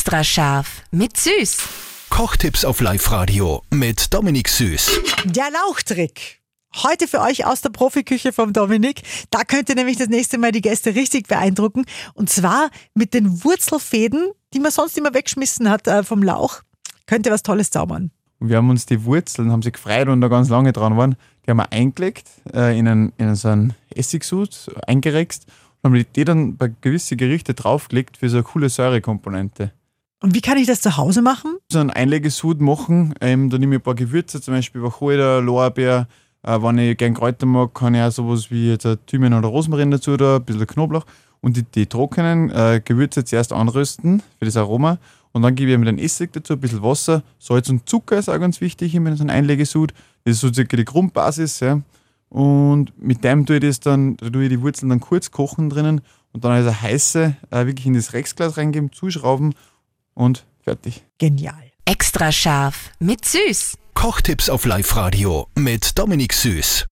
Extra scharf mit Süß. Kochtipps auf Live-Radio mit Dominik Süß. Der Lauchtrick. Heute für euch aus der Profiküche vom Dominik. Da könnt ihr nämlich das nächste Mal die Gäste richtig beeindrucken. Und zwar mit den Wurzelfäden, die man sonst immer weggeschmissen hat äh, vom Lauch. Könnt ihr was Tolles zaubern. Und wir haben uns die Wurzeln, haben sich gefreut und da ganz lange dran waren, die haben wir eingelegt, äh, in, einen, in so einen Essigsud eingerext und haben die dann bei gewissen Gerichten draufgelegt für so eine coole Säurekomponente. Und wie kann ich das zu Hause machen? So einen Einlegesud machen, ähm, da nehme ich ein paar Gewürze, zum Beispiel Wacholder, Lorbeer. Äh, wenn ich gerne Kräuter mag, kann ich auch sowas wie jetzt Thymian oder Rosmarin dazu, da, ein bisschen Knoblauch. Und die, die trockenen äh, Gewürze zuerst anrösten für das Aroma. Und dann gebe ich mit einem Essig dazu, ein bisschen Wasser, Salz und Zucker ist auch ganz wichtig in so einem Einlegesud. Das ist so circa die Grundbasis. Ja. Und mit dem tue ich das dann, da tue ich die Wurzeln dann kurz kochen drinnen und dann also heiße äh, wirklich in das Rexglas reingeben, zuschrauben und fertig. Genial. Extra scharf mit Süß. Kochtipps auf Live-Radio mit Dominik Süß.